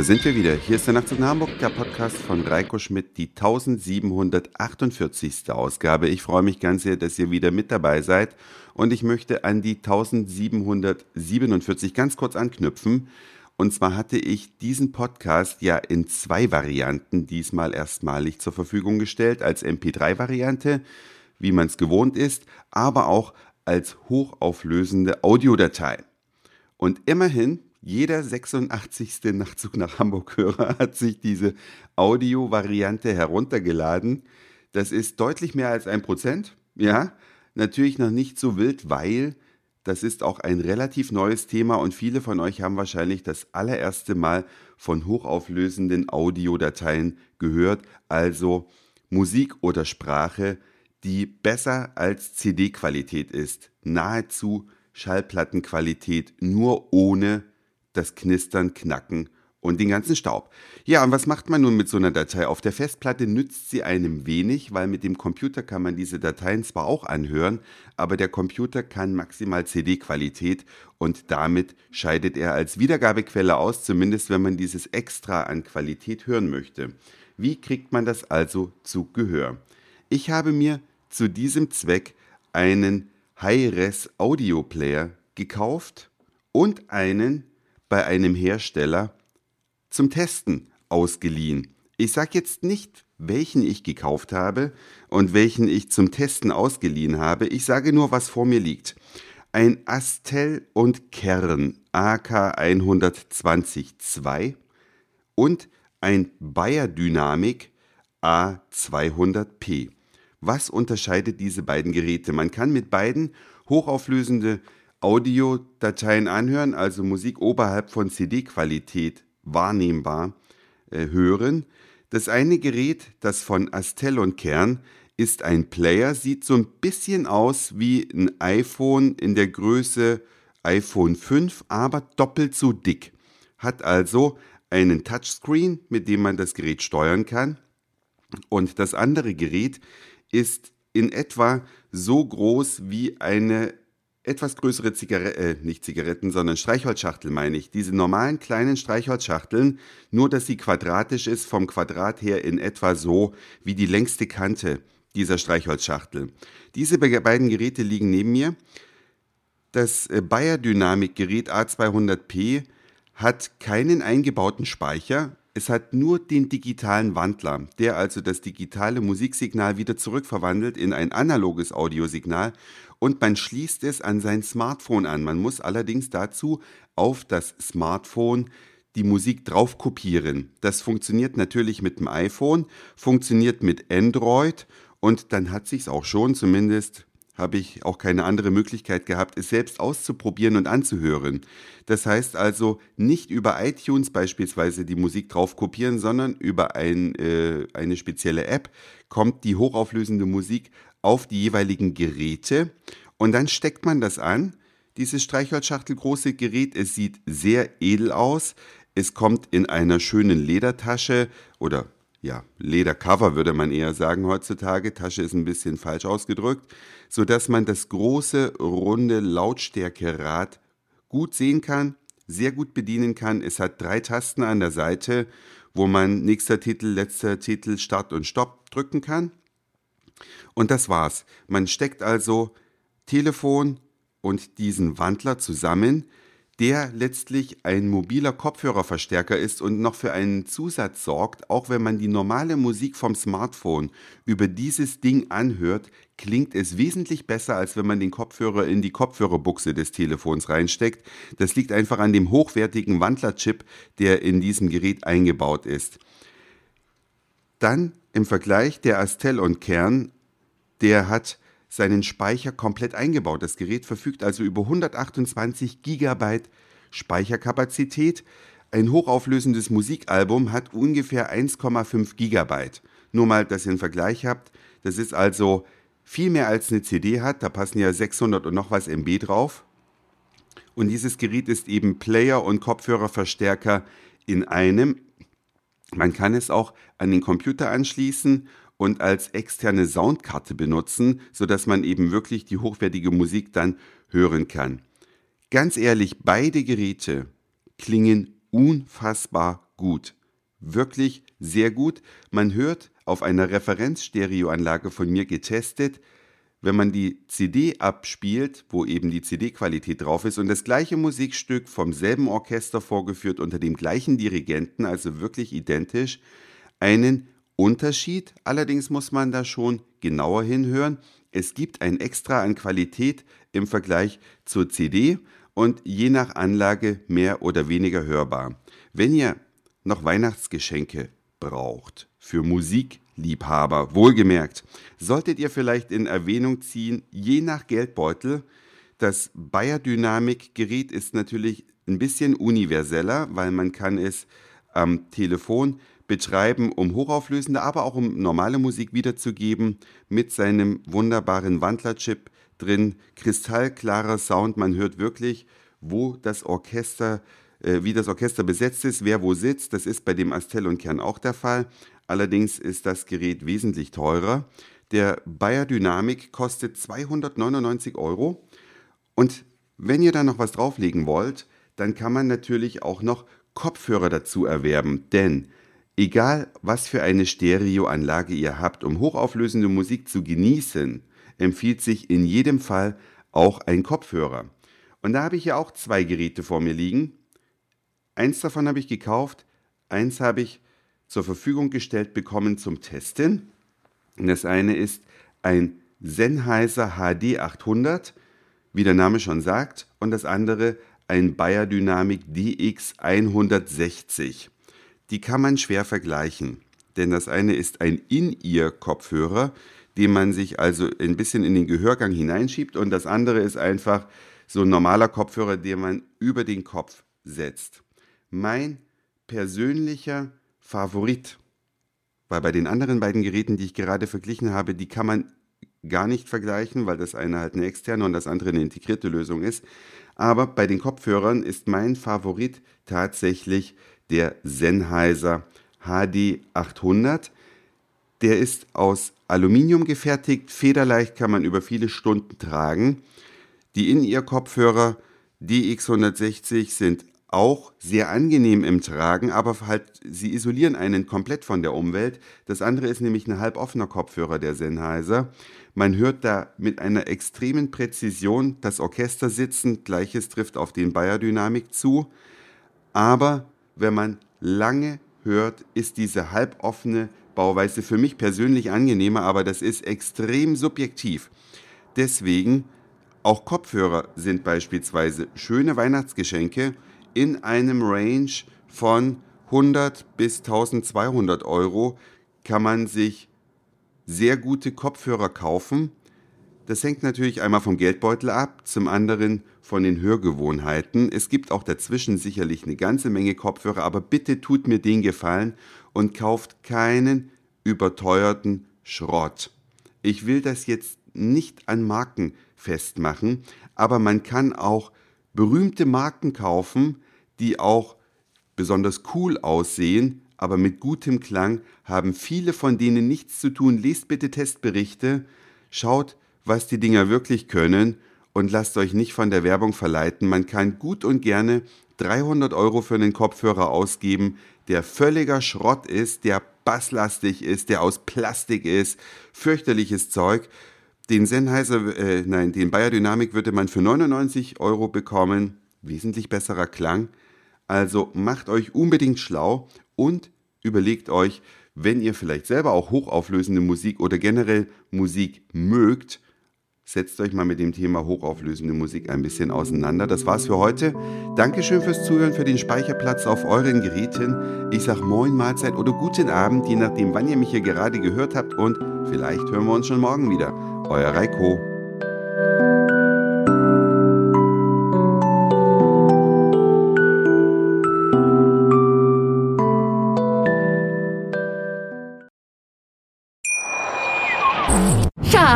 Da sind wir wieder. Hier ist der Nachtzug nach Hamburg, der Podcast von Reiko Schmidt, die 1748. Ausgabe. Ich freue mich ganz sehr, dass ihr wieder mit dabei seid und ich möchte an die 1747 ganz kurz anknüpfen. Und zwar hatte ich diesen Podcast ja in zwei Varianten diesmal erstmalig zur Verfügung gestellt, als MP3-Variante, wie man es gewohnt ist, aber auch als hochauflösende Audiodatei. Und immerhin jeder 86. Nachtzug nach Hamburg-Hörer hat sich diese Audio-Variante heruntergeladen. Das ist deutlich mehr als ein Prozent. Ja, natürlich noch nicht so wild, weil das ist auch ein relativ neues Thema und viele von euch haben wahrscheinlich das allererste Mal von hochauflösenden Audiodateien gehört, also Musik oder Sprache, die besser als CD-Qualität ist. Nahezu Schallplattenqualität, nur ohne das Knistern, Knacken und den ganzen Staub. Ja, und was macht man nun mit so einer Datei? Auf der Festplatte nützt sie einem wenig, weil mit dem Computer kann man diese Dateien zwar auch anhören, aber der Computer kann maximal CD-Qualität und damit scheidet er als Wiedergabequelle aus, zumindest wenn man dieses Extra an Qualität hören möchte. Wie kriegt man das also zu Gehör? Ich habe mir zu diesem Zweck einen Hi-Res Audio Player gekauft und einen bei einem Hersteller zum Testen ausgeliehen. Ich sage jetzt nicht, welchen ich gekauft habe und welchen ich zum Testen ausgeliehen habe. Ich sage nur, was vor mir liegt. Ein Astel und Kern AK 120 2 und ein Bayer Dynamic A200P. Was unterscheidet diese beiden Geräte? Man kann mit beiden hochauflösende Audiodateien anhören, also Musik oberhalb von CD-Qualität wahrnehmbar äh, hören. Das eine Gerät, das von Astel und Kern, ist ein Player, sieht so ein bisschen aus wie ein iPhone in der Größe iPhone 5, aber doppelt so dick. Hat also einen Touchscreen, mit dem man das Gerät steuern kann. Und das andere Gerät ist in etwa so groß wie eine etwas größere Zigaretten, äh, nicht Zigaretten, sondern Streichholzschachtel meine ich. Diese normalen kleinen Streichholzschachteln, nur dass sie quadratisch ist, vom Quadrat her in etwa so wie die längste Kante dieser Streichholzschachtel. Diese beiden Geräte liegen neben mir. Das äh, Bayer Dynamic Gerät A200P hat keinen eingebauten Speicher, es hat nur den digitalen Wandler, der also das digitale Musiksignal wieder zurückverwandelt in ein analoges Audiosignal und man schließt es an sein Smartphone an. Man muss allerdings dazu auf das Smartphone die Musik drauf kopieren. Das funktioniert natürlich mit dem iPhone, funktioniert mit Android und dann hat sich's auch schon zumindest habe ich auch keine andere Möglichkeit gehabt, es selbst auszuprobieren und anzuhören. Das heißt also nicht über iTunes beispielsweise die Musik drauf kopieren, sondern über ein, äh, eine spezielle App kommt die hochauflösende Musik auf die jeweiligen Geräte und dann steckt man das an. Dieses Streichholzschachtel große Gerät, es sieht sehr edel aus. Es kommt in einer schönen Ledertasche oder ja, Ledercover würde man eher sagen heutzutage. Tasche ist ein bisschen falsch ausgedrückt, so dass man das große runde Lautstärkerad gut sehen kann, sehr gut bedienen kann. Es hat drei Tasten an der Seite, wo man nächster Titel, letzter Titel, Start und Stopp drücken kann. Und das war's. Man steckt also Telefon und diesen Wandler zusammen der letztlich ein mobiler Kopfhörerverstärker ist und noch für einen Zusatz sorgt, auch wenn man die normale Musik vom Smartphone über dieses Ding anhört, klingt es wesentlich besser, als wenn man den Kopfhörer in die Kopfhörerbuchse des Telefons reinsteckt. Das liegt einfach an dem hochwertigen Wandlerchip, der in diesem Gerät eingebaut ist. Dann im Vergleich der Astel und Kern, der hat seinen Speicher komplett eingebaut. Das Gerät verfügt also über 128 GB Speicherkapazität. Ein hochauflösendes Musikalbum hat ungefähr 1,5 GB. Nur mal, dass ihr einen Vergleich habt. Das ist also viel mehr als eine CD hat. Da passen ja 600 und noch was MB drauf. Und dieses Gerät ist eben Player und Kopfhörerverstärker in einem. Man kann es auch an den Computer anschließen und als externe Soundkarte benutzen, sodass man eben wirklich die hochwertige Musik dann hören kann. Ganz ehrlich, beide Geräte klingen unfassbar gut. Wirklich sehr gut. Man hört auf einer Referenzstereoanlage von mir getestet, wenn man die CD abspielt, wo eben die CD-Qualität drauf ist und das gleiche Musikstück vom selben Orchester vorgeführt unter dem gleichen Dirigenten, also wirklich identisch, einen Unterschied. Allerdings muss man da schon genauer hinhören. Es gibt ein Extra an Qualität im Vergleich zur CD und je nach Anlage mehr oder weniger hörbar. Wenn ihr noch Weihnachtsgeschenke braucht für Musikliebhaber, wohlgemerkt, solltet ihr vielleicht in Erwähnung ziehen, je nach Geldbeutel, das Bayer Dynamik Gerät ist natürlich ein bisschen universeller, weil man kann es am Telefon betreiben, um hochauflösende, aber auch um normale Musik wiederzugeben, mit seinem wunderbaren Wandlerchip drin, kristallklarer Sound, man hört wirklich, wo das Orchester, äh, wie das Orchester besetzt ist, wer wo sitzt, das ist bei dem Astel und Kern auch der Fall. Allerdings ist das Gerät wesentlich teurer. Der Bayer Dynamic kostet 299 Euro. Und wenn ihr da noch was drauflegen wollt, dann kann man natürlich auch noch Kopfhörer dazu erwerben, denn Egal, was für eine Stereoanlage ihr habt, um hochauflösende Musik zu genießen, empfiehlt sich in jedem Fall auch ein Kopfhörer. Und da habe ich ja auch zwei Geräte vor mir liegen. Eins davon habe ich gekauft, eins habe ich zur Verfügung gestellt bekommen zum Testen. Und das eine ist ein Sennheiser HD 800, wie der Name schon sagt, und das andere ein Bayer Dynamic DX 160 die kann man schwer vergleichen. Denn das eine ist ein In-Ear-Kopfhörer, den man sich also ein bisschen in den Gehörgang hineinschiebt und das andere ist einfach so ein normaler Kopfhörer, den man über den Kopf setzt. Mein persönlicher Favorit, weil bei den anderen beiden Geräten, die ich gerade verglichen habe, die kann man gar nicht vergleichen, weil das eine halt eine externe und das andere eine integrierte Lösung ist. Aber bei den Kopfhörern ist mein Favorit tatsächlich der Sennheiser HD 800. Der ist aus Aluminium gefertigt, federleicht kann man über viele Stunden tragen. Die In-Ear-Kopfhörer DX160 sind auch sehr angenehm im Tragen, aber halt sie isolieren einen komplett von der Umwelt. Das andere ist nämlich ein halboffener Kopfhörer der Sennheiser. Man hört da mit einer extremen Präzision das Orchester sitzen, gleiches trifft auf den Bayer Dynamik zu, aber wenn man lange hört, ist diese halboffene Bauweise für mich persönlich angenehmer, aber das ist extrem subjektiv. Deswegen auch Kopfhörer sind beispielsweise schöne Weihnachtsgeschenke in einem Range von 100 bis 1200 Euro. Kann man sich sehr gute Kopfhörer kaufen. Das hängt natürlich einmal vom Geldbeutel ab, zum anderen von den Hörgewohnheiten. Es gibt auch dazwischen sicherlich eine ganze Menge Kopfhörer, aber bitte tut mir den Gefallen und kauft keinen überteuerten Schrott. Ich will das jetzt nicht an Marken festmachen, aber man kann auch berühmte Marken kaufen, die auch besonders cool aussehen, aber mit gutem Klang, haben viele von denen nichts zu tun. Lest bitte Testberichte, schaut, was die Dinger wirklich können und lasst euch nicht von der Werbung verleiten. Man kann gut und gerne 300 Euro für einen Kopfhörer ausgeben, der völliger Schrott ist, der basslastig ist, der aus Plastik ist, fürchterliches Zeug. Den Sennheiser, äh, nein, den Bayer Dynamic würde man für 99 Euro bekommen. Wesentlich besserer Klang. Also macht euch unbedingt schlau und überlegt euch, wenn ihr vielleicht selber auch hochauflösende Musik oder generell Musik mögt, setzt euch mal mit dem Thema hochauflösende Musik ein bisschen auseinander. Das war's für heute. Dankeschön fürs Zuhören, für den Speicherplatz auf euren Geräten. Ich sag Moin, Mahlzeit oder guten Abend, je nachdem, wann ihr mich hier gerade gehört habt und vielleicht hören wir uns schon morgen wieder. Euer Reiko.